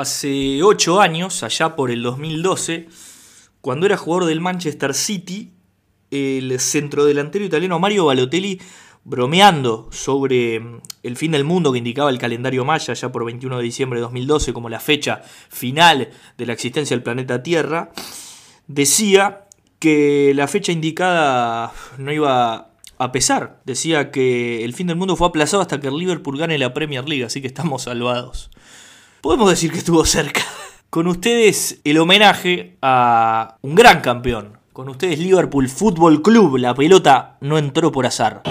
hace 8 años, allá por el 2012, cuando era jugador del Manchester City, el centrodelantero italiano Mario Balotelli bromeando sobre mm, el fin del mundo que indicaba el calendario maya ya por 21 de diciembre de 2012 como la fecha final de la existencia del planeta Tierra, decía que la fecha indicada no iba a pesar. Decía que el fin del mundo fue aplazado hasta que el Liverpool gane la Premier League, así que estamos salvados. Podemos decir que estuvo cerca. Con ustedes el homenaje a un gran campeón. Con ustedes Liverpool Fútbol Club. La pelota no entró por azar.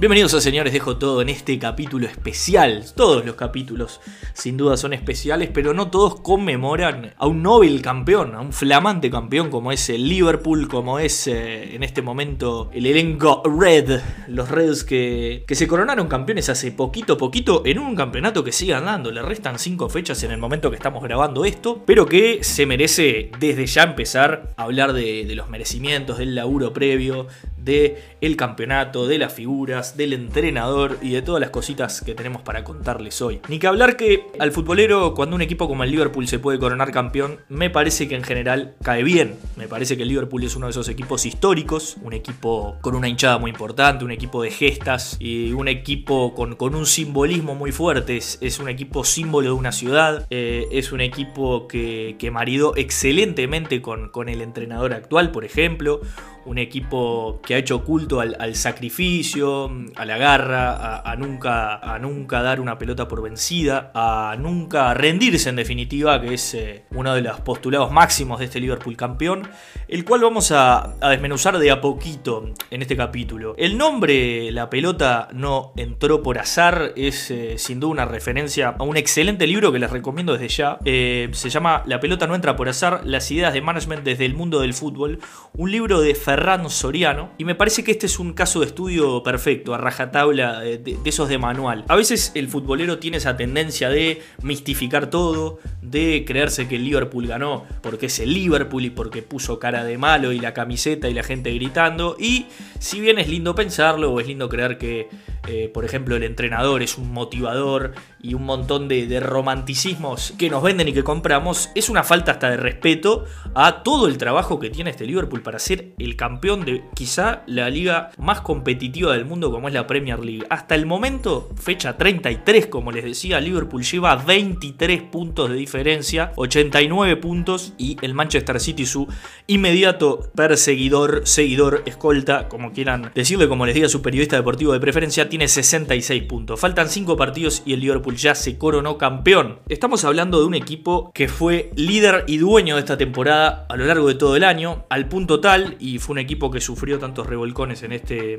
Bienvenidos a Señores Dejo Todo en este capítulo especial. Todos los capítulos sin duda son especiales, pero no todos conmemoran a un Nobel campeón, a un flamante campeón como es el Liverpool, como es eh, en este momento el elenco Red, los Reds que, que se coronaron campeones hace poquito poquito en un campeonato que sigue andando. Le restan cinco fechas en el momento que estamos grabando esto, pero que se merece desde ya empezar a hablar de, de los merecimientos, del laburo previo, de el campeonato, de las figuras, del entrenador y de todas las cositas que tenemos para contarles hoy. Ni que hablar que al futbolero cuando un equipo como el Liverpool se puede coronar campeón, me parece que en general cae bien. Me parece que el Liverpool es uno de esos equipos históricos, un equipo con una hinchada muy importante, un equipo de gestas y un equipo con, con un simbolismo muy fuerte. Es, un equipo símbolo de una ciudad, eh, es un equipo que, que maridó excelentemente con, con el entrenador actual, por ejemplo un equipo que ha hecho culto al, sacrificio, a la garra, a, nunca, a nunca dar una pelota por vencida, a nunca rendirse en definitiva, que es eh, uno de los postulados máximos de este Liverpool campeón, el cual vamos a, desmenuzar de a poquito en este capítulo. El nombre La pelota no entró por azar es eh, sin duda una referencia a un excelente libro que les recomiendo desde ya. Eh, se llama La pelota no entra por azar, las ideas de management desde el mundo del fútbol, un libro de Ferran Soriano. Y me parece que este es un caso de estudio perfecto, a rajatabla de, esos de manual. A veces el futbolero tiene esa tendencia de mistificar todo, de creerse que el Liverpool ganó porque es el Liverpool y porque puso cara de malo y la camiseta y la gente gritando. Y si bien es lindo pensarlo o es lindo creer que, eh, por ejemplo, el entrenador es un motivador y un montón de, romanticismos que nos venden y que compramos, es una falta hasta de respeto a todo el trabajo que tiene este Liverpool para ser el campeón de quizá la liga más competitiva del mundo como es la Premier League. Hasta el momento, fecha 33, como les decía, Liverpool lleva 23 puntos de diferencia, 89 puntos y el Manchester City su inmediato perseguidor, seguidor, escolta, como quieran decirle, como les diga su periodista deportivo de preferencia, tiene 66 puntos. Faltan 5 partidos y el Liverpool ya se coronó campeón. Estamos hablando de un equipo que fue líder y dueño de esta temporada a lo largo de todo el año, al punto tal, y fue un equipo que sufrió tantos revolcones en este,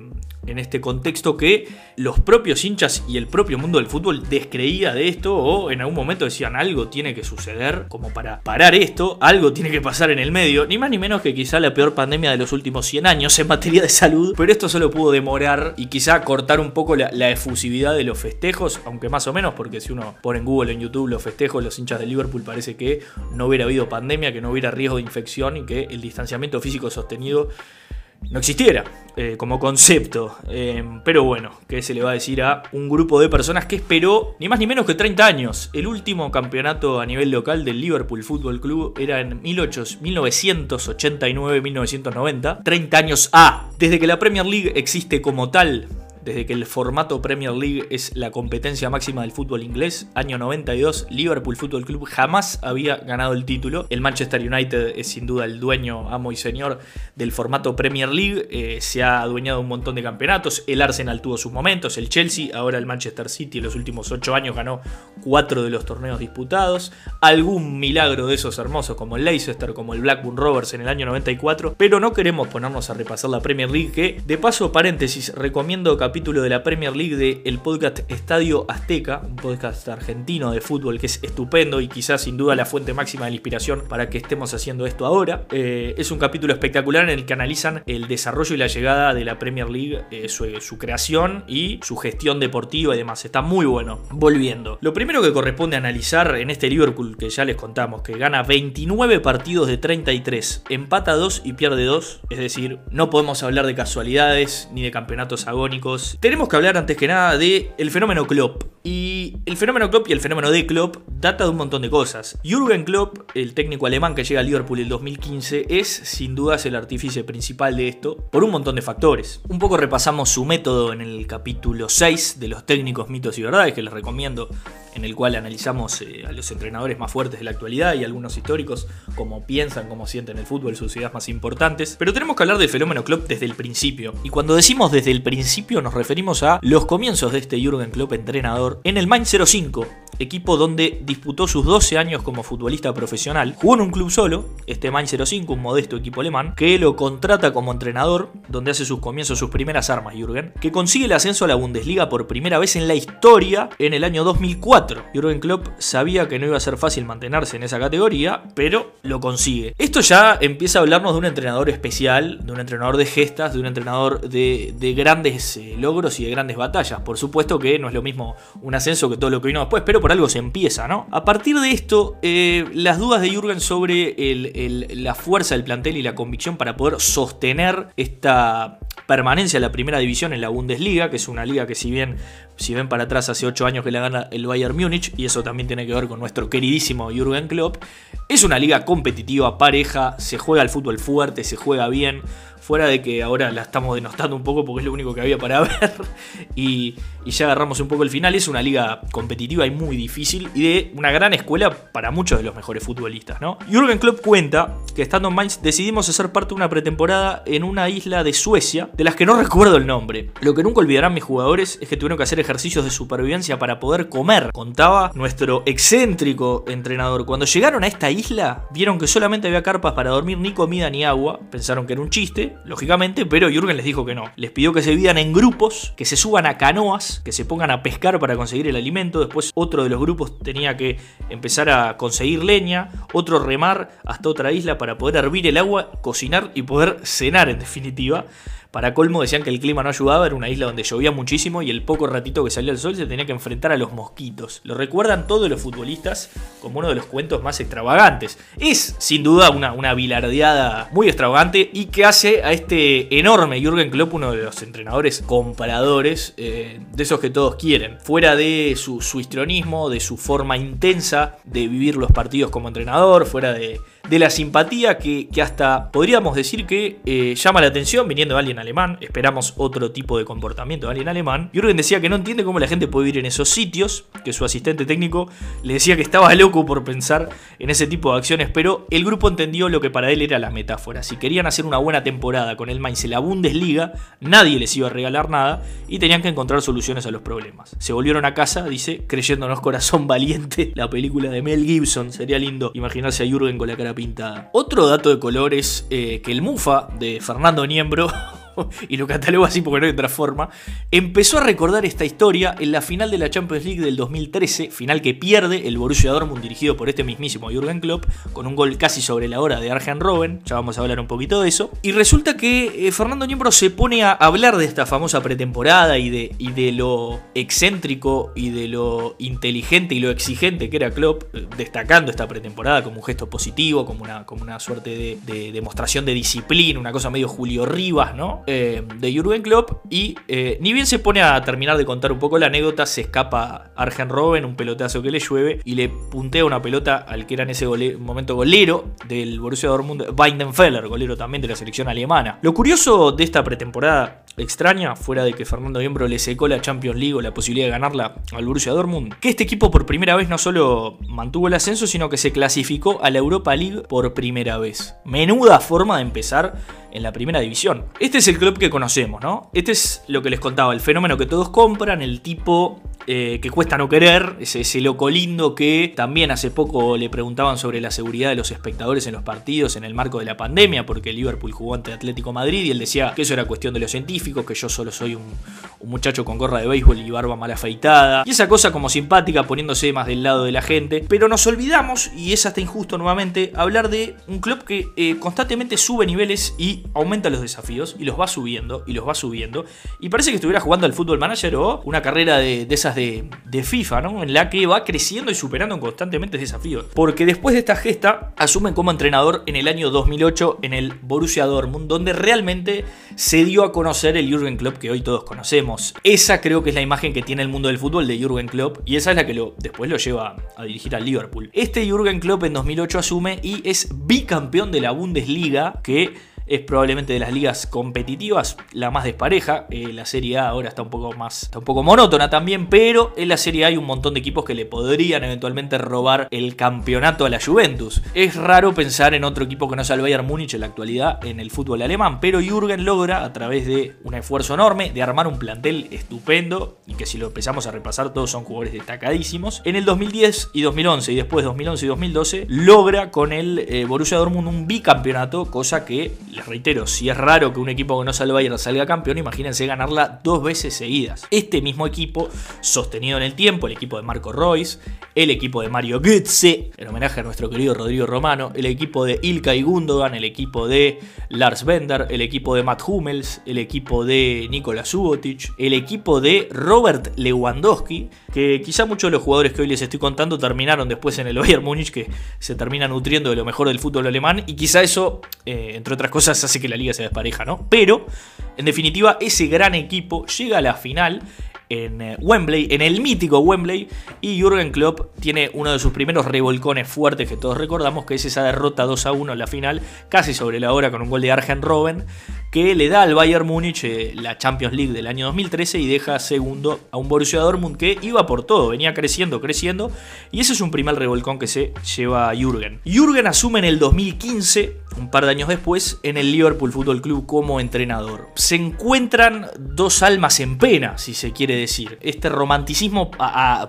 en este contexto que los propios hinchas y el propio mundo del fútbol descreía de esto o en algún momento decían algo tiene que suceder como para parar esto, algo tiene que pasar en el medio, ni más ni menos que quizá la peor pandemia de los últimos 100 años en materia de salud, pero esto solo pudo demorar y quizá cortar un poco la, la efusividad de los festejos, aunque más o menos, porque si uno pone en Google, en YouTube los festejos, los hinchas de Liverpool parece que no hubiera habido pandemia, que no hubiera riesgo de infección y que el distanciamiento físico sostenido no existiera eh, como concepto. Eh, pero bueno, ¿qué se le va a decir a un grupo de personas que esperó ni más ni menos que 30 años? El último campeonato a nivel local del Liverpool Football Club era en 1989-1990. 30 años A. Desde que la Premier League existe como tal, desde que el formato Premier League es la competencia máxima del fútbol inglés, año 92, Liverpool Football Club jamás había ganado el título. El Manchester United es sin duda el dueño, amo y señor del formato Premier League, eh, se ha adueñado un montón de campeonatos, el Arsenal tuvo sus momentos, el Chelsea, ahora el Manchester City en los últimos 8 años ganó 4 de los torneos disputados, algún milagro de esos hermosos como el Leicester, como el Blackburn Rovers en el año 94, pero no queremos ponernos a repasar la Premier League que, de paso paréntesis, recomiendo capítulo capítulo de la Premier League de el podcast Estadio Azteca, un podcast argentino de fútbol que es estupendo y quizás sin duda la fuente máxima de la inspiración para que estemos haciendo esto ahora. Eh, es un capítulo espectacular en el que analizan el desarrollo y la llegada de la Premier League, eh, su, su creación y su gestión deportiva y demás. Está muy bueno. Volviendo. Lo primero que corresponde analizar en este Liverpool que ya les contamos, que gana 29 partidos de 33, empata 2 y pierde 2, es decir, no podemos hablar de casualidades ni de campeonatos agónicos. Tenemos que hablar antes que nada de el fenómeno Klopp. Y el fenómeno Klopp y el fenómeno de Klopp data de un montón de cosas. Jürgen Klopp, el técnico alemán que llega a Liverpool en 2015, es sin dudas el artífice principal de esto por un montón de factores. Un poco repasamos su método en el capítulo 6 de los técnicos, mitos y verdades que les recomiendo en el cual analizamos eh, a los entrenadores más fuertes de la actualidad y algunos históricos, cómo piensan, cómo sienten el fútbol, sus ideas más importantes. Pero tenemos que hablar del fenómeno Klopp desde el principio. Y cuando decimos desde el principio nos referimos a los comienzos de este Jürgen Klopp entrenador en el Mainz 05, equipo donde disputó sus 12 años como futbolista profesional. Jugó en un club solo, este Mainz 05, un modesto equipo alemán, que lo contrata como entrenador, donde hace sus comienzos, sus primeras armas, Jürgen, que consigue el ascenso a la Bundesliga por primera vez en la historia en el año 2004. Jürgen Klopp sabía que no iba a ser fácil mantenerse en esa categoría, pero lo consigue. Esto ya empieza a hablarnos de un entrenador especial, de un entrenador de gestas, de un entrenador de, grandes eh, logros y de grandes batallas. Por supuesto que no es lo mismo un ascenso que todo lo que vino después, pero por algo se empieza, ¿no? A partir de esto, eh, las dudas de Jürgen sobre la fuerza del plantel y la convicción para poder sostener esta permanencia en la primera división en la Bundesliga, que es una liga que si bien si ven para atrás hace 8 años que la gana el Bayern Múnich, y eso también tiene que ver con nuestro queridísimo Jürgen Klopp, es una liga competitiva, pareja, se juega al fútbol fuerte, se juega bien, fuera de que ahora la estamos denostando un poco porque es lo único que había para ver, y, ya agarramos un poco el final, es una liga competitiva y muy difícil, y de una gran escuela para muchos de los mejores futbolistas, ¿no? Jürgen Klopp cuenta que estando en Mainz decidimos hacer parte de una pretemporada en una isla de Suecia, de las que no recuerdo el nombre. Lo que nunca olvidarán mis jugadores es que tuvieron que hacer ejercicios de supervivencia para poder comer, contaba nuestro excéntrico entrenador. Cuando llegaron a esta isla, vieron que solamente había carpas para dormir, ni comida ni agua. Pensaron que era un chiste, lógicamente, pero Jürgen les dijo que no. Les pidió que se vivan en grupos, que se suban a canoas, que se pongan a pescar para conseguir el alimento. Después otro de los grupos tenía que empezar a conseguir leña, otro remar hasta otra isla para poder hervir el agua, cocinar y poder cenar en definitiva. Para colmo decían que el clima no ayudaba, era una isla donde llovía muchísimo y el poco ratito que salía el sol se tenía que enfrentar a los mosquitos. Lo recuerdan todos los futbolistas como uno de los cuentos más extravagantes. Es sin duda una, una bilardeada muy extravagante y que hace a este enorme Jürgen Klopp uno de los entrenadores comparadores eh, de esos que todos quieren. Fuera de su, su histrionismo, de su forma intensa de vivir los partidos como entrenador, fuera de de la simpatía que, hasta podríamos decir que eh, llama la atención viniendo de alguien alemán. Esperamos otro tipo de comportamiento de alguien alemán. Jürgen decía que no entiende cómo la gente puede vivir en esos sitios, que su asistente técnico le decía que estaba loco por pensar en ese tipo de acciones, pero el grupo entendió lo que para él era la metáfora. Si querían hacer una buena temporada con el Mainz en la Bundesliga, nadie les iba a regalar nada y tenían que encontrar soluciones a los problemas. Se volvieron a casa, dice, creyéndonos corazón valiente, la película de Mel Gibson. Sería lindo imaginarse a Jürgen con la cara otro dato de color es eh, que el Mufa de Fernando Niembro y lo catalogo así porque no hay otra forma, empezó a recordar esta historia en la final de la Champions League del 2013, final que pierde el Borussia Dortmund dirigido por este mismísimo Jürgen Klopp, con un gol casi sobre la hora de Arjen Robben, ya vamos a hablar un poquito de eso, y resulta que eh, Fernando Niembro se pone a hablar de esta famosa pretemporada y de, y de lo excéntrico y de lo inteligente y lo exigente que era Klopp, eh, destacando esta pretemporada como un gesto positivo, como una, como una suerte de demostración de disciplina, una cosa medio Julio Rivas, ¿no? Eh, de Jürgen Klopp y eh, ni bien se pone a terminar de contar un poco la anécdota, se escapa Arjen Robben, un pelotazo que le llueve y le puntea una pelota al que era en ese momento golero del Borussia Dortmund, Weidenfeller, golero también de la selección alemana. Lo curioso de esta pretemporada extraña, fuera de que Fernando Miembro le secó la Champions League o la posibilidad de ganarla al Borussia Dortmund, que este equipo por primera vez no solo mantuvo el ascenso, sino que se clasificó a la Europa League por primera vez. Menuda forma de empezar en la primera división. Este es el club que conocemos, ¿no? Este es lo que les contaba, el fenómeno que todos compran, el tipo eh, que cuesta no querer, ese, ese loco lindo que también hace poco le preguntaban sobre la seguridad de los espectadores en los partidos en el marco de la pandemia, porque Liverpool jugó ante Atlético Madrid y él decía que eso era cuestión de los científicos, que yo solo soy un, muchacho con gorra de béisbol y barba mal afeitada. Y esa cosa como simpática poniéndose más del lado de la gente. Pero nos olvidamos, y es hasta injusto nuevamente, hablar de un club que eh, constantemente sube niveles y aumenta los desafíos y los va subiendo y los va subiendo. Y parece que estuviera jugando al fútbol manager o una carrera de, esas de, de, FIFA, ¿no? En la que va creciendo y superando constantemente desafíos. Porque después de esta gesta, asumen como entrenador en el año 2008 en el Borussia Dortmund, donde realmente se dio a conocer el Jürgen Klopp que hoy todos conocemos. Esa creo que es la imagen que tiene el mundo del fútbol de Jürgen Klopp y esa es la que después lo lleva a dirigir al Liverpool. Este Jürgen Klopp en 2008 asume y es bicampeón de la Bundesliga que es probablemente de las ligas competitivas la más despareja. Eh, la Serie A ahora está un poco más, está un poco monótona también, pero en la Serie A hay un montón de equipos que le podrían eventualmente robar el campeonato a la Juventus. Es raro pensar en otro equipo que no sea el Bayern Múnich en la actualidad en el fútbol alemán, pero Jürgen logra a través de un esfuerzo enorme de armar un plantel estupendo y que si lo empezamos a repasar todos son jugadores destacadísimos. En el 2010 y 2011 y después 2011 y 2012 logra con el eh, Borussia Dortmund un bicampeonato, cosa que reitero, si es raro que un equipo que no salga Bayern salga campeón, imagínense ganarla dos veces seguidas. Este mismo equipo, sostenido en el tiempo, el equipo de Marco Royce, el equipo de Mario Götze, en homenaje a nuestro querido Rodrigo Romano, el equipo de Ilkay Gundogan, el equipo de Lars Bender, el equipo de Matt Hummels, el equipo de Nikola Subotic, el equipo de Robert Lewandowski, que quizá muchos de los jugadores que hoy les estoy contando terminaron después en el Bayern Múnich, que se termina nutriendo de lo mejor del fútbol alemán, y quizá eso, eh, entre otras cosas, hace que la liga se despareja, ¿no? Pero, en definitiva, ese gran equipo llega a la final en eh, Wembley, en el mítico Wembley, y Jürgen Klopp tiene uno de sus primeros revolcones fuertes que todos recordamos, que es esa derrota 2 a 1 en la final, casi sobre la hora con un gol de Arjen Robben, que le da al Bayern Múnich eh, la Champions League del año 2013 y deja segundo a un Borussia Dortmund que iba por todo, venía creciendo, creciendo, y ese es un primer revolcón que se lleva a Jürgen. Jürgen asume en el 2015, un par de años después, en el Liverpool Football Club como entrenador. Se encuentran dos almas en pena, si se quiere decir. Este romanticismo,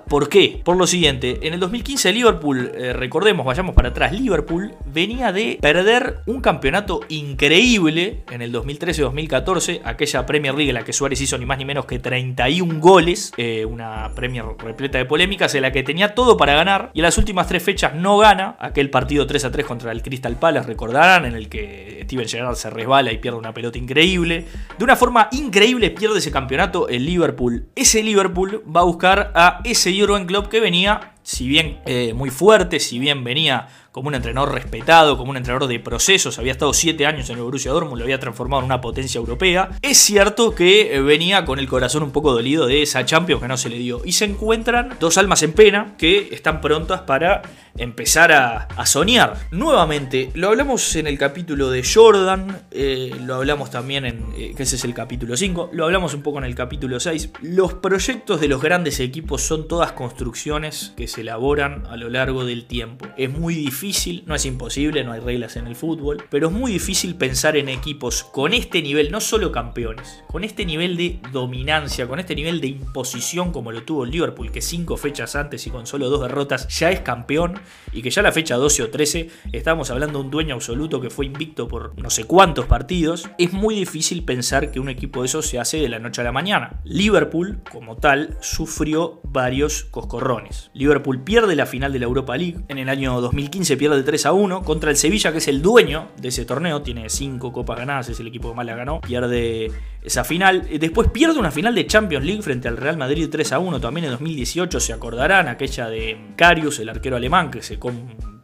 ¿por qué? Por lo siguiente, en el 2015 Liverpool, eh, recordemos, vayamos para atrás, Liverpool venía de perder un campeonato increíble en el 2015 2013-2014, aquella Premier League en la que Suárez hizo ni más ni menos que 31 goles, eh, una Premier repleta de polémicas, en la que tenía todo para ganar y en las últimas tres fechas no gana, aquel partido 3 a 3 contra el Crystal Palace, recordarán, en el que Steven Gerrard se resbala y pierde una pelota increíble. De una forma increíble pierde ese campeonato el Liverpool. Ese Liverpool va a buscar a ese Jurgen Klopp que venía, si bien eh, muy fuerte, si bien venía como un entrenador respetado, como un entrenador de procesos, había estado 7 años en el Borussia Dortmund, lo había transformado en una potencia europea. Es cierto que eh, venía con el corazón un poco dolido de esa Champions que no se le dio. Y se encuentran dos almas en pena que están prontas para empezar a, a soñar. Nuevamente, lo hablamos en el capítulo de Jordan, eh, lo hablamos también en, ese es el capítulo 5, lo hablamos un poco en el capítulo 6. Los proyectos de los grandes equipos son todas construcciones que se elaboran a lo largo del tiempo. Es muy difícil, no es imposible, no hay reglas en el fútbol, pero es muy difícil pensar en equipos con este nivel, no solo campeones, con este nivel de dominancia, con este nivel de imposición como lo tuvo Liverpool, que cinco fechas antes y con solo dos derrotas ya es campeón y que ya la fecha 12 o 13 estamos hablando de un dueño absoluto que fue invicto por no sé cuántos partidos, es muy difícil pensar que un equipo de esos se hace de la noche a la mañana. Liverpool, como tal, sufrió varios coscorrones. Liverpool pierde la final de la Europa League, en el año 2015 pierde 3 a 1 contra el Sevilla, que es el dueño de ese torneo, tiene 5 copas ganadas, es el equipo que más la ganó, pierde esa final. Después pierde una final de Champions League frente al Real Madrid 3 a 1 también en 2018, se acordarán, aquella de Carius, el arquero alemán, que se,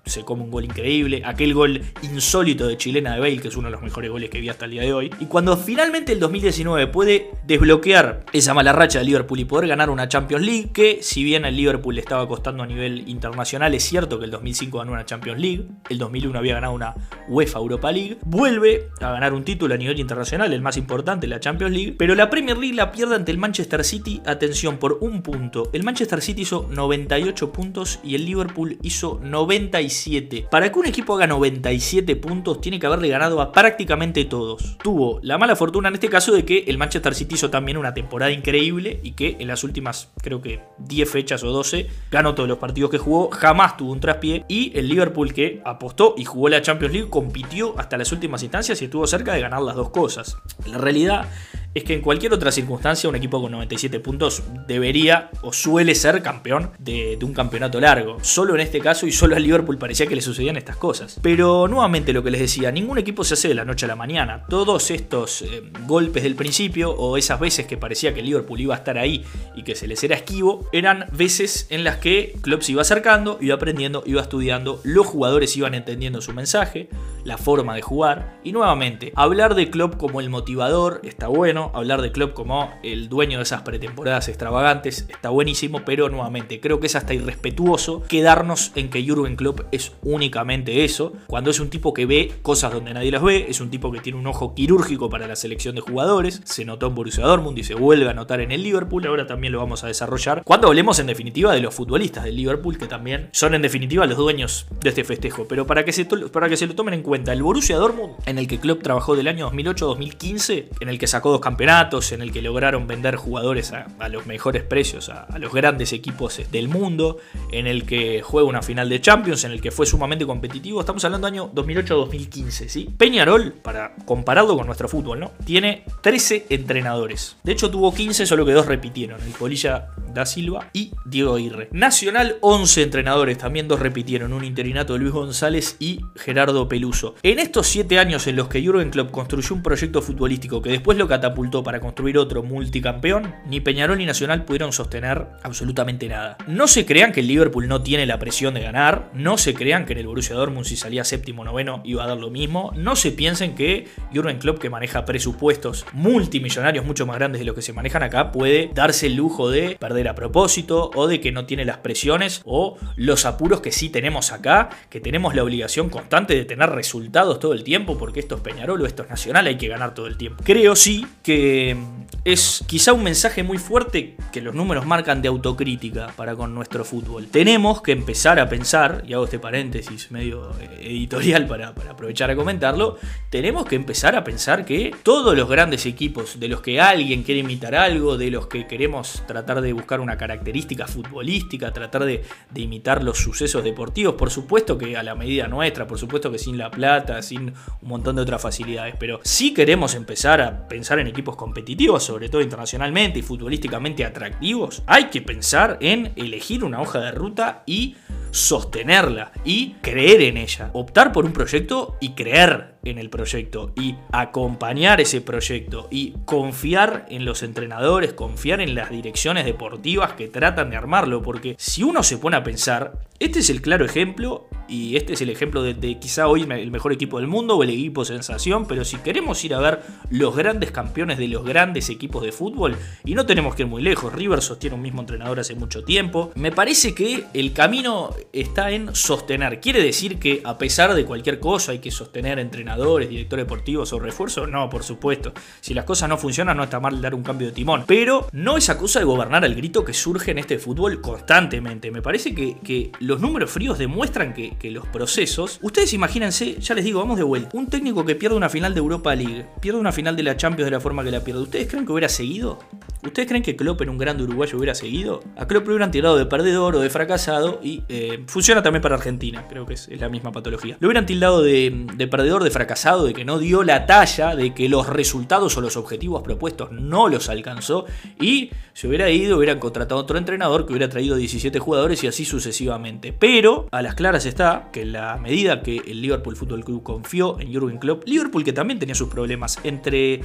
se come un gol increíble, aquel gol insólito de chilena de Bale, que es uno de los mejores goles que vi hasta el día de hoy. Y cuando finalmente el 2019 puede desbloquear esa mala racha de Liverpool y poder ganar una Champions League, que si bien el Liverpool le estaba costando a nivel internacional, es cierto que el 2005 ganó una Champions League, el 2001 había ganado una UEFA Europa League, vuelve a ganar un título a nivel internacional, el más importante, la Champions League, pero la Premier League la pierde ante el Manchester City, atención, por un punto. El Manchester City hizo 98 puntos y el Liverpool hizo 97 97. Para que un equipo haga 97 puntos, tiene que haberle ganado a prácticamente todos. Tuvo la mala fortuna en este caso de que el Manchester City hizo también una temporada increíble y que en las últimas, creo que 10 fechas o 12, ganó todos los partidos que jugó, jamás tuvo un traspié. Y el Liverpool que apostó y jugó la Champions League, compitió hasta las últimas instancias y estuvo cerca de ganar las dos cosas. La realidad es que en cualquier otra circunstancia un equipo con 97 puntos debería o suele ser campeón de, un campeonato largo. Solo en este caso y solo al Liverpool parecía que le sucedían estas cosas. Pero nuevamente lo que les decía, ningún equipo se hace de la noche a la mañana. Todos estos eh, golpes del principio o esas veces que parecía que Liverpool iba a estar ahí y que se les era esquivo, eran veces en las que Klopp se iba acercando, iba aprendiendo, iba estudiando, los jugadores iban entendiendo su mensaje, la forma de jugar y nuevamente hablar de Klopp como el motivador está bueno hablar de Klopp como el dueño de esas pretemporadas extravagantes está buenísimo, pero nuevamente creo que es hasta irrespetuoso quedarnos en que Jurgen Klopp es únicamente eso, cuando es un tipo que ve cosas donde nadie las ve, es un tipo que tiene un ojo quirúrgico para la selección de jugadores, se notó en Borussia Dortmund y se vuelve a notar en el Liverpool, ahora también lo vamos a desarrollar, cuando hablemos en definitiva de los futbolistas del Liverpool, que también son en definitiva los dueños de este festejo, pero para que se, para que se lo tomen en cuenta, el Borussia Dortmund, en el que Klopp trabajó del año 2008-2015, en el que sacó dos campeonatos en el que lograron vender jugadores a, los mejores precios, a, los grandes equipos del mundo, en el que juega una final de Champions, en el que fue sumamente competitivo. Estamos hablando año 2008-2015, ¿sí? Peñarol, para compararlo con nuestro fútbol, ¿no? Tiene 13 entrenadores. De hecho, tuvo 15, solo que dos repitieron: el Polilla da Silva y Diego Aguirre. Nacional, 11 entrenadores, también dos repitieron: un interinato de Luis González y Gerardo Peluso. En estos 7 años en los que Jurgen Klopp construyó un proyecto futbolístico que después lo catapultó para construir otro multicampeón, ni Peñarol ni Nacional pudieron sostener absolutamente nada. No se crean que el Liverpool no tiene la presión de ganar, no se crean que en el Borussia Dortmund si salía séptimo noveno iba a dar lo mismo, no se piensen que Jurgen Klopp que maneja presupuestos multimillonarios mucho más grandes de los que se manejan acá puede darse el lujo de perder a propósito o de que no tiene las presiones o los apuros que sí tenemos acá, que tenemos la obligación constante de tener resultados todo el tiempo porque esto es Peñarol o esto es Nacional, hay que ganar todo el tiempo. Creo sí que es quizá un mensaje muy fuerte que los números marcan de autocrítica para con nuestro fútbol. Tenemos que empezar a pensar, y hago este paréntesis medio editorial para, aprovechar a comentarlo, tenemos que empezar a pensar que todos los grandes equipos de los que alguien quiere imitar algo, de los que queremos tratar de buscar una característica futbolística, tratar de, imitar los sucesos deportivos, por supuesto que a la medida nuestra, por supuesto que sin la plata, sin un montón de otras facilidades, pero si queremos empezar a pensar en equipos competitivos, sobre todo internacionalmente y futbolísticamente atractivos, hay que pensar en elegir una hoja de ruta y sostenerla y creer en ella. Optar por un proyecto y creer en el proyecto y acompañar ese proyecto y confiar en los entrenadores, confiar en las direcciones deportivas que tratan de armarlo, porque si uno se pone a pensar, este es el claro ejemplo y este es el ejemplo de, quizá hoy el mejor equipo del mundo o el equipo sensación, pero si queremos ir a ver los grandes campeones de los grandes equipos de fútbol, y no tenemos que ir muy lejos, River sostiene un mismo entrenador hace mucho tiempo, me parece que el camino está en sostener. Quiere decir que a pesar de cualquier cosa hay que sostener entrenadores, directores deportivos o refuerzos. No, por supuesto. Si las cosas no funcionan no está mal dar un cambio de timón. Pero no es cosa de gobernar al grito que surge en este fútbol constantemente. Me parece que, los números fríos demuestran que, que los procesos... Ustedes imagínense, ya les digo, vamos de vuelta. Un técnico que pierde una final de Europa League, pierde una final de la Champions de la forma que la pierde. ¿Ustedes creen que hubiera seguido? ¿Ustedes creen que Klopp en un grande uruguayo hubiera seguido? A Klopp lo hubieran tirado de perdedor o de fracasado y eh, funciona también para Argentina, creo que es, la misma patología. Lo hubieran tildado de, perdedor, de fracasado, de que no dio la talla, de que los resultados o los objetivos propuestos no los alcanzó y se hubiera ido, hubieran contratado otro entrenador que hubiera traído 17 jugadores y así sucesivamente. Pero a las claras está que la medida que el Liverpool Football Club confió en Jurgen Klopp, Liverpool que también tenía sus problemas entre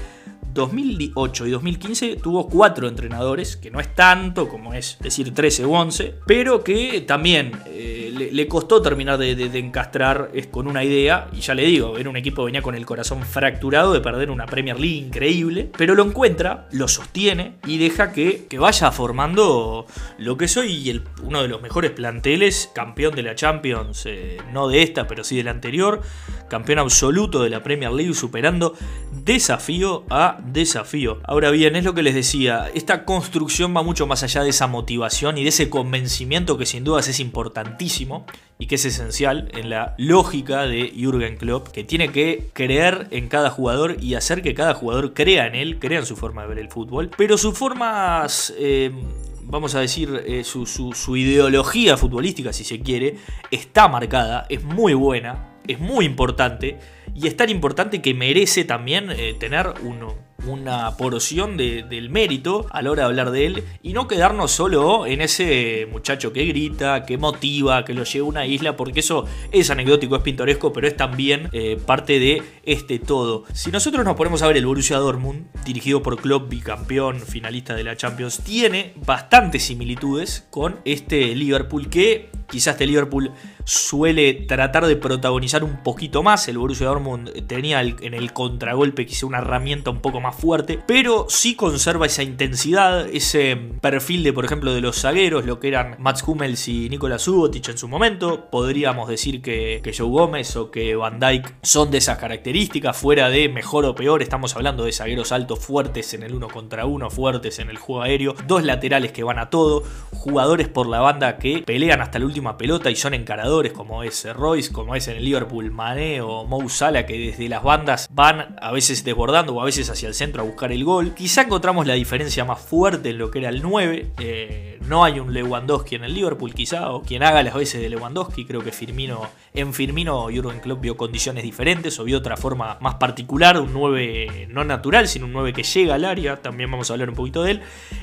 2008 y 2015 tuvo cuatro entrenadores, que no es tanto como es decir 13 u 11, pero que también eh, le, costó terminar de, encastrar con una idea, y ya le digo, era un equipo que venía con el corazón fracturado de perder una Premier League increíble, pero lo encuentra, lo sostiene y deja que, vaya formando lo que soy el, uno de los mejores planteles, campeón de la Champions, eh, no de esta, pero sí de la anterior, campeón absoluto de la Premier League, superando desafío a desafío. Ahora bien, es lo que les decía, esta construcción va mucho más allá de esa motivación y de ese convencimiento que sin dudas es importantísimo, y que es esencial en la lógica de Jürgen Klopp, que tiene que creer en cada jugador y hacer que cada jugador crea en él, crea en su forma de ver el fútbol. Pero sus formas, eh, vamos a decir, eh, su, su, su ideología futbolística, si se quiere, está marcada, es muy buena, es muy importante y es tan importante que merece también eh, tener uno una porción del mérito a la hora de hablar de él y no quedarnos solo en ese muchacho que grita, que motiva, que lo lleva a una isla, porque eso es anecdótico, es pintoresco, pero es también eh, parte de este todo. Si nosotros nos ponemos a ver el Borussia Dortmund, dirigido por Klopp, bicampeón, finalista de la Champions, tiene bastantes similitudes con este Liverpool que quizás este Liverpool suele tratar de protagonizar un poquito más. El Borussia Dortmund tenía en el contragolpe quizá una herramienta un poco más fuerte, pero sí conserva esa intensidad, ese perfil de, por ejemplo, de los zagueros, lo que eran Mats Hummels y Nikola Subotic en su momento. Podríamos decir que, que Joe Gómez o que Van Dyke son de esas características, fuera de mejor o peor, estamos hablando de zagueros altos fuertes en el uno contra uno, fuertes en el juego aéreo, dos laterales que van a todo, jugadores por la banda que pelean hasta la pelota y son encaradores como es Royce, como es en el Liverpool Mané o Mo Salah que desde las bandas van a veces desbordando o a veces hacia el centro a buscar el gol. Quizá encontramos la diferencia más fuerte en lo que era el 9. Eh, no hay un Lewandowski en el Liverpool quizá, o quien haga las veces de Lewandowski. Creo que Firmino, en Firmino Jurgen Klopp vio condiciones diferentes o vio otra forma más particular, un 9 no natural, sino un 9 que llega al área. También vamos a hablar un poquito de él.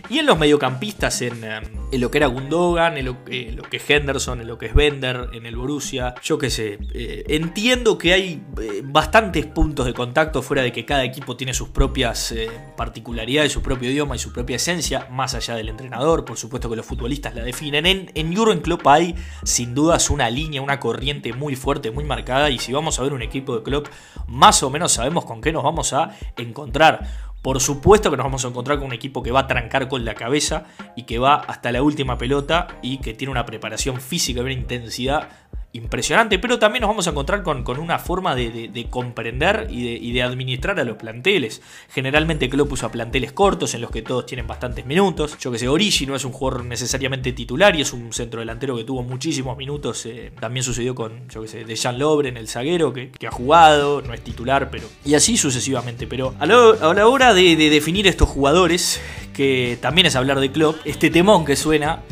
Y en los mediocampistas, en, eh, en lo que era Gundogan, en lo, en lo, que es Henderson, en lo que es Bender, en el Borussia, yo qué sé. Eh, entiendo que hay eh, bastantes puntos de contacto fuera de que cada equipo tiene sus propias eh, particularidades, su propio idioma y su propia esencia, más allá del entrenador, por supuesto que los futbolistas la definen. En, en Jurgen Klopp hay sin dudas una línea, una corriente fuerte, muy marcada y si vamos a ver un equipo de Klopp, más o menos sabemos con qué nos vamos a encontrar. Por supuesto que nos vamos a encontrar con un equipo que va a trancar con la cabeza y que va hasta la última pelota y que tiene una preparación física y una intensidad impresionante, pero también nos vamos a encontrar con, con una forma de, de, de comprender y de, de, administrar a los planteles. Generalmente Klopp usa planteles cortos en los que todos tienen bastantes minutos. Yo que sé, Origi no es un jugador necesariamente titular y es un centro delantero que tuvo muchísimos minutos. Eh, también sucedió con, yo que sé, de Jean Lobren, el zaguero, que, ha jugado, no es titular, pero... Y así sucesivamente. Pero a, a la hora de definir estos jugadores, que también es hablar de Klopp, este temón que suena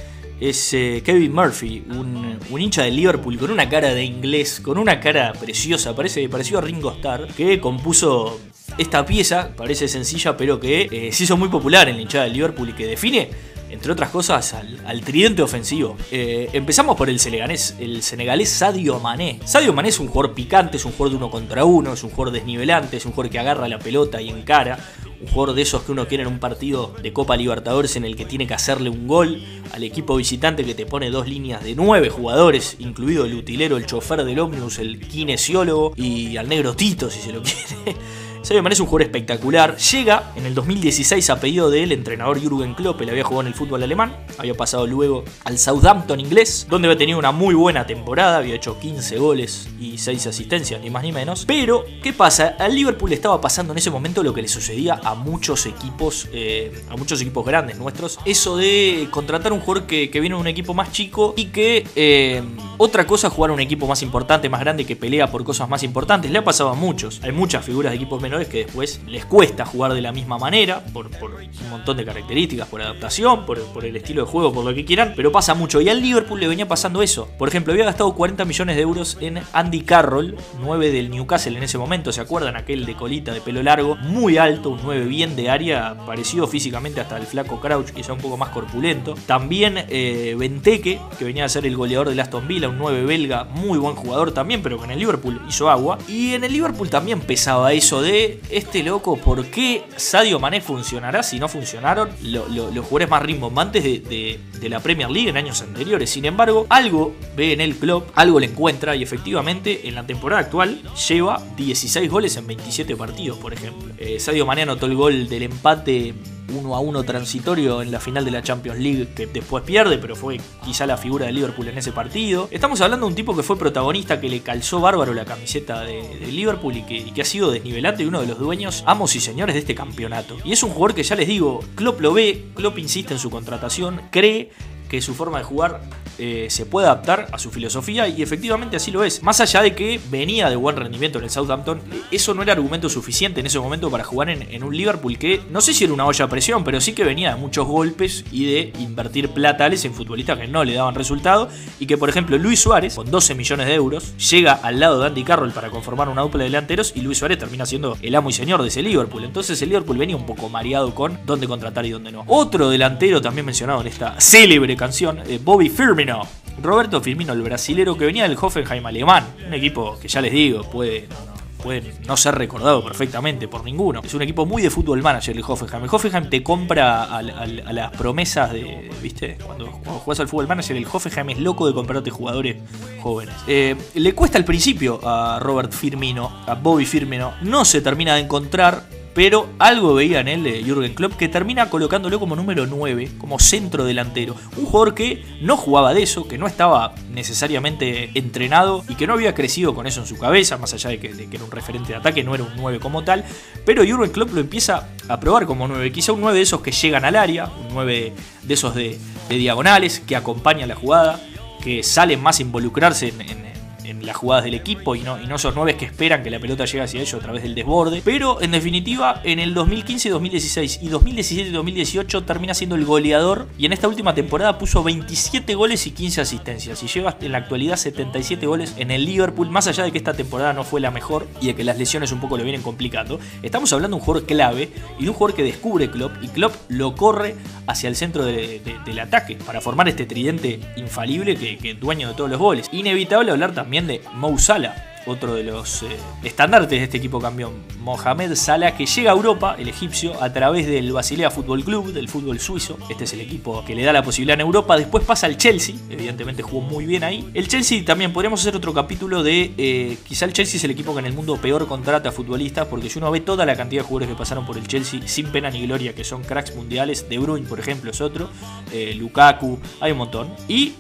es eh, Kevin Murphy, un, hincha de Liverpool con una cara de inglés, con una cara preciosa, parece parecido a Ringo Starr, que compuso esta pieza, parece sencilla, pero que eh, se hizo muy popular en la hinchada de Liverpool y que define, entre otras cosas, al, tridente ofensivo. Eh, empezamos por el senegalés, el senegalés Sadio Mané. Sadio Mané es un jugador picante, es un jugador de uno contra uno, es un jugador desnivelante, es un jugador que agarra la pelota y encara un jugador de esos que uno quiere en un partido de Copa Libertadores en el que tiene que hacerle un gol al equipo visitante que te pone dos líneas de nueve jugadores, incluido el utilero, el chofer del ómnibus, el kinesiólogo y al negro Tito, si se lo quiere. Sadio Mané es un jugador espectacular. Llega en el 2016 a pedido del entrenador Jürgen Klopp, él había jugado en el fútbol alemán, había pasado luego al Southampton inglés, donde había tenido una muy buena temporada, había hecho 15 goles y 6 asistencias, ni más ni menos. Pero, ¿qué pasa? Al Liverpool estaba pasando en ese momento lo que le sucedía a muchos equipos, eh, a muchos equipos grandes nuestros, eso de contratar un jugador que, viene de un equipo más chico y que eh, otra cosa jugar un equipo más importante, más grande, que pelea por cosas más importantes. Le ha pasado a muchos. Hay muchas figuras de equipos menores que después les cuesta jugar de la misma manera, por, un montón de características, por adaptación, por, por, el estilo de juego, por lo que quieran, pero pasa mucho. Y al Liverpool le venía pasando eso. Por ejemplo, había gastado 40 millones de euros en Andy Carroll, 9 del Newcastle en ese momento, ¿se acuerdan? Aquel de colita, de pelo largo, muy alto, un 9 bien de área, parecido físicamente hasta el flaco Crouch, quizá un poco más corpulento. También eh, Benteke, que venía a ser el goleador del Aston Villa, un 9 belga, muy buen jugador también, pero que en el Liverpool hizo agua. Y en el Liverpool también pesaba eso de este loco, ¿por qué Sadio Mané funcionará si no funcionaron lo, lo, los jugadores más rimbombantes de, de, de, la Premier League en años anteriores? Sin embargo, algo ve en el club, algo le encuentra y efectivamente en la temporada actual lleva 16 goles en 27 partidos, por ejemplo. Eh, Sadio Mané anotó el gol del empate 1 a 1 transitorio en la final de la Champions League que después pierde, pero fue quizá la figura de Liverpool en ese partido. Estamos hablando de un tipo que fue protagonista, que le calzó bárbaro la camiseta de, Liverpool y que, y que, ha sido desnivelante y uno de los dueños, amos y señores de este campeonato. Y es un jugador que ya les digo, Klopp lo ve, Klopp insiste en su contratación, cree que su forma de jugar eh, se puede adaptar a su filosofía y efectivamente así lo es. Más allá de que venía de buen rendimiento en el Southampton, eso no era argumento suficiente en ese momento para jugar en, un Liverpool que no sé si era una olla a presión, pero sí que venía de muchos golpes y de invertir platales en futbolistas que no le daban resultado y que por ejemplo Luis Suárez, con 12 millones de euros, llega al lado de Andy Carroll para conformar una dupla de delanteros y Luis Suárez termina siendo el amo y señor de ese Liverpool. Entonces el Liverpool venía un poco mareado con dónde contratar y dónde no. Otro delantero también mencionado en esta célebre canción, eh, Bobby Roberto Firmino, el brasilero que venía del Hoffenheim alemán, un equipo que ya les digo, puede no ser recordado perfectamente por ninguno. Es un equipo muy de fútbol manager el Hoffenheim. El Hoffenheim te compra a, las promesas de, ¿viste? Cuando, juegas al fútbol manager, el Hoffenheim es loco de comprarte jugadores jóvenes. Eh, le cuesta al principio a Robert Firmino, a Bobby Firmino, no se termina de encontrar pero algo veía en él de Jürgen Klopp que termina colocándolo como número 9, como centro delantero. Un jugador que no jugaba de eso, que no estaba necesariamente entrenado y que no había crecido con eso en su cabeza, más allá de que, era un referente de ataque, no era un 9 como tal. Pero Jürgen Klopp lo empieza a probar como 9, quizá un 9 de esos que llegan al área, un 9 de esos de, diagonales, que acompaña la jugada, que salen más a involucrarse en en las jugadas del equipo y no, y no esos nueve que esperan que la pelota llegue hacia ellos a través del desborde. Pero en definitiva, en el 2015, 2016 y 2017 y 2018 termina siendo el goleador y en esta última temporada puso 27 goles y 15 asistencias y lleva en la actualidad 77 goles en el Liverpool, más allá de que esta temporada no fue la mejor y de que las lesiones un poco lo vienen complicando. Estamos hablando de un jugador clave y de un jugador que descubre Klopp y Klopp lo corre hacia el centro del ataque para formar este tridente infalible que, que dueño de todos los goles. Inevitable hablar también de Mo otro de los eh, estandartes de este equipo campeón, Mohamed Salah, que llega a Europa, el egipcio, a través del Basilea Fútbol Club, del fútbol suizo. Este es el equipo que le da la posibilidad en Europa. Después pasa al Chelsea, evidentemente jugó muy bien ahí. El Chelsea también podríamos hacer otro capítulo de. Eh, quizá el Chelsea es el equipo que en el mundo peor contrata a futbolistas, porque si uno ve toda la cantidad de jugadores que pasaron por el Chelsea sin pena ni gloria, que son cracks mundiales, De Bruyne, por ejemplo, es otro, eh, Lukaku, hay un montón. Y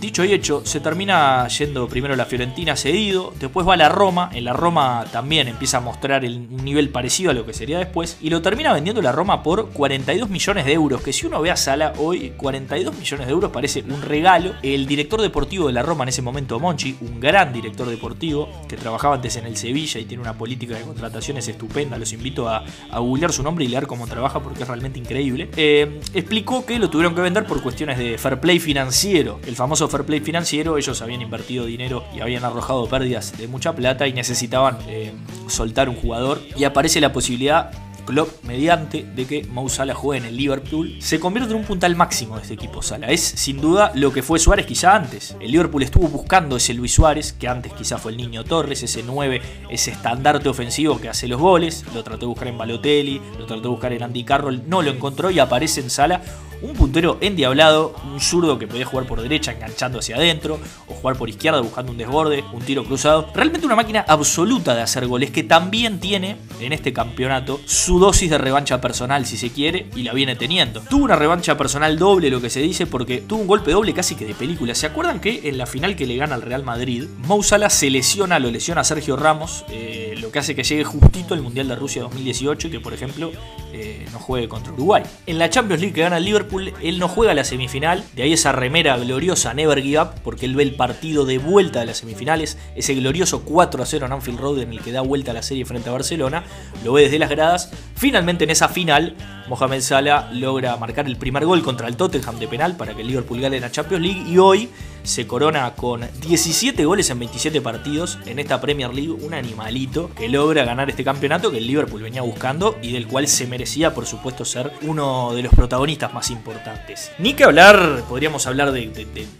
dicho y hecho, se termina yendo primero la Fiorentina cedido, Después va a la Roma, en la Roma también empieza a mostrar un nivel parecido a lo que sería después, y lo termina vendiendo la Roma por 42 millones de euros, que si uno ve a Sala hoy, 42 millones de euros parece un regalo. El director deportivo de la Roma en ese momento, Monchi, un gran director deportivo, que trabajaba antes en el Sevilla y tiene una política de contrataciones estupenda, los invito a, a googlear su nombre y leer cómo trabaja porque es realmente increíble, eh, explicó que lo tuvieron que vender por cuestiones de fair play financiero. El famoso fair play financiero, ellos habían invertido dinero y habían arrojado pérdidas de mucha plata y necesitaban eh, soltar un jugador. Y aparece la posibilidad Klopp mediante de que Mo Salah juegue en el Liverpool, se convierte en un puntal máximo de este equipo Salah. Es sin duda lo que fue Suárez quizá antes. El Liverpool estuvo buscando ese Luis Suárez, que antes quizá fue el Niño Torres, ese 9, ese estandarte ofensivo que hace los goles. Lo trató de buscar en Balotelli, lo trató de buscar en Andy Carroll, no lo encontró y aparece en Salah un puntero endiablado, un zurdo que podía jugar por derecha enganchando hacia adentro, o jugar por izquierda buscando un desborde, un tiro cruzado. Realmente una máquina absoluta de hacer goles que también tiene en este campeonato su dosis de revancha personal, si se quiere, y la viene teniendo. Tuvo una revancha personal doble, lo que se dice, porque tuvo un golpe doble casi que de película. ¿Se acuerdan que en la final que le gana al Real Madrid, Mo se lesiona, lo lesiona a Sergio Ramos, eh, lo que hace que llegue justito el Mundial de Rusia 2018 y que, por ejemplo, eh, no juegue contra Uruguay. En la Champions League que gana Liverpool, él no juega la semifinal, de ahí esa remera gloriosa Never Give Up, porque él ve el partido de vuelta de las semifinales, ese glorioso 4 a 0 en Anfield Road en el que da vuelta la serie frente a Barcelona, lo ve desde las gradas. Finalmente en esa final, Mohamed Salah logra marcar el primer gol contra el Tottenham de penal para que Liverpool gane la Champions League y hoy se corona con 17 goles en 27 partidos en esta Premier League, un animalito que logra ganar este campeonato que el Liverpool venía buscando y del cual se merecía por supuesto ser uno de los protagonistas más importantes. Ni que hablar, podríamos hablar de,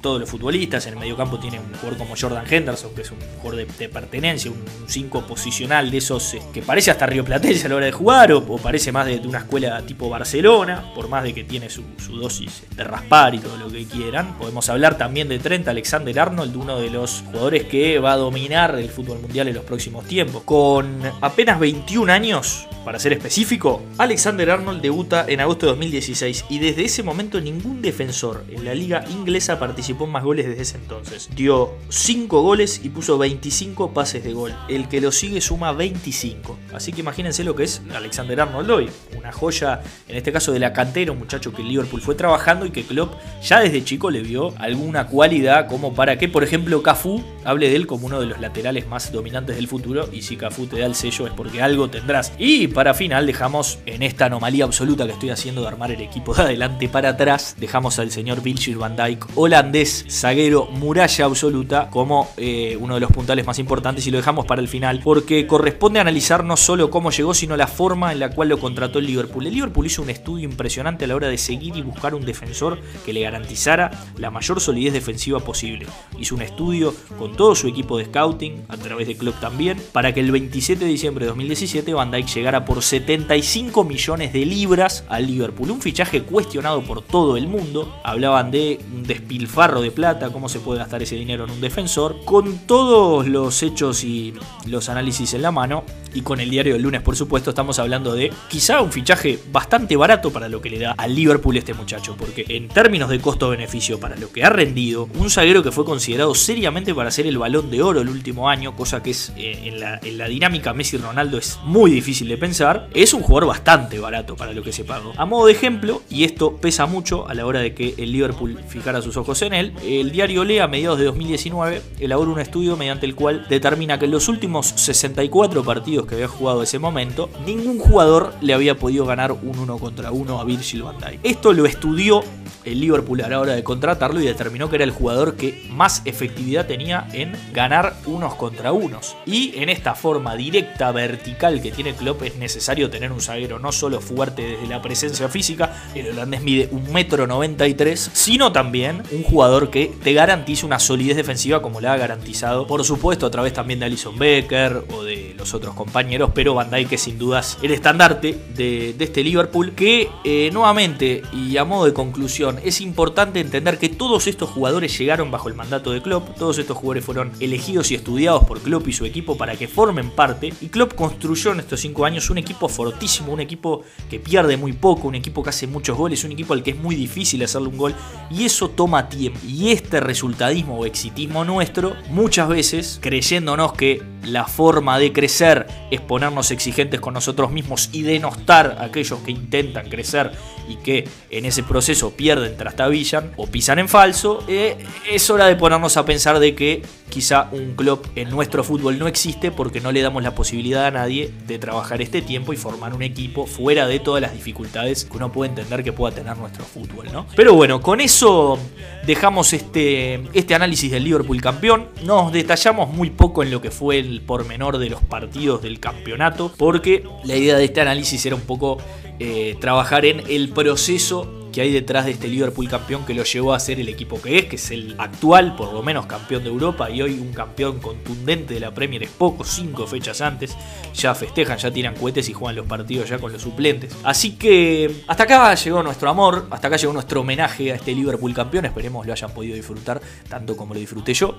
todos los futbolistas, en el mediocampo tiene un jugador como Jordan Henderson, que es un jugador de, pertenencia, un 5 posicional de esos eh, que parece hasta Río Platense a la hora de jugar o, parece más de, una escuela tipo Barcelona, por más de que tiene su, dosis de raspar y todo lo que quieran. Podemos hablar también de Alexander Arnold, uno de los jugadores que va a dominar el fútbol mundial en los próximos tiempos. Con apenas 21 años, Para ser específico, Alexander Arnold debuta en agosto de 2016 y desde ese momento ningún defensor en la liga inglesa participó en más goles desde ese entonces. Dio 5 goles y puso 25 pases de gol. El que lo sigue suma 25. Así que imagínense lo que es Alexander Arnold hoy. Una joya, en este caso de la cantera, un muchacho que Liverpool fue trabajando y que Klopp ya desde chico le vio alguna cualidad como para que, por ejemplo, Cafú hable de él como uno de los laterales más dominantes del futuro. Y si Cafú te da el sello es porque algo tendrás. Y para final dejamos en esta anomalía absoluta que estoy haciendo de armar el equipo de adelante para atrás, dejamos al señor Virgil van Dijk, holandés, zaguero, muralla absoluta, como eh, uno de los puntales más importantes y lo dejamos para el final porque corresponde analizar no solo cómo llegó, sino la forma en la cual lo contrató el Liverpool. El Liverpool hizo un estudio impresionante a la hora de seguir y buscar un defensor que le garantizara la mayor solidez defensiva posible. Hizo un estudio con todo su equipo de scouting, a través de club también, para que el 27 de diciembre de 2017 Van Dijk llegara por 75 millones de libras al Liverpool. Un fichaje cuestionado por todo el mundo. Hablaban de un despilfarro de plata, cómo se puede gastar ese dinero en un defensor. Con todos los hechos y los análisis en la mano, y con el diario del lunes, por supuesto, estamos hablando de quizá un fichaje bastante barato para lo que le da al Liverpool este muchacho, porque en términos de costo-beneficio para lo que ha rendido, un zaguero que fue considerado seriamente para ser el balón de oro el último año, cosa que es eh, en, la, dinámica Messi-Ronaldo es muy difícil de pensar, es un jugador bastante barato para lo que se pagó. A modo de ejemplo, y esto pesa mucho a la hora de que el Liverpool fijara sus ojos en él, el diario Lea a mediados de 2019 elaboró un estudio mediante el cual determina que en los últimos 64 partidos que había jugado ese momento, ningún jugador le había podido ganar un uno contra uno a Virgil van Dijk. Esto lo estudió el Liverpool a la hora de contratarlo y determinó que era el jugador que más efectividad tenía en ganar unos contra unos. Y en esta forma directa, vertical que tiene Klopp es necesario tener un zaguero no solo fuerte desde la presencia física, el holandés mide 1,93m, sino también un jugador que te garantice una solidez defensiva como la ha garantizado, por supuesto, a través también de Alison Becker o de los otros compañeros, pero Van Dijk es sin dudas el estandarte de, de este Liverpool que eh, nuevamente y a modo de conclusión es importante entender que todos estos jugadores llegaron bajo el mandato de Klopp, todos estos jugadores fueron elegidos y estudiados por Klopp y su equipo para que formen parte y Klopp construyó en estos cinco años un equipo fortísimo, un equipo que pierde muy poco, un equipo que hace muchos goles, un equipo al que es muy difícil hacerle un gol y eso toma tiempo. Y este resultadismo o exitismo nuestro muchas veces creyéndonos que la forma de crecer es ponernos exigentes con nosotros mismos y denostar a aquellos que intentan crecer y que en ese proceso pierden, trastabillan o pisan en falso, eh, es hora de ponernos a pensar de que quizá un club en nuestro fútbol no existe porque no le damos la posibilidad a nadie de trabajar este tiempo y formar un equipo fuera de todas las dificultades que uno puede entender que pueda tener nuestro fútbol, ¿no? Pero bueno, con eso dejamos este, este análisis del Liverpool campeón. Nos detallamos muy poco en lo que fue el pormenor de los partidos del campeonato, porque la idea de este análisis era un poco eh, trabajar en el proceso que hay detrás de este Liverpool campeón que lo llevó a ser el equipo que es, que es el actual, por lo menos campeón de Europa y hoy un campeón contundente de la Premier es poco, cinco fechas antes, ya festejan, ya tiran cohetes y juegan los partidos ya con los suplentes. Así que hasta acá llegó nuestro amor, hasta acá llegó nuestro homenaje a este Liverpool campeón, esperemos lo hayan podido disfrutar tanto como lo disfruté yo.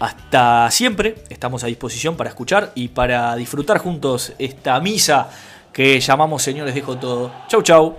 Hasta siempre, estamos a disposición para escuchar y para disfrutar juntos esta misa que llamamos Señores Dejo Todo. Chau, chau.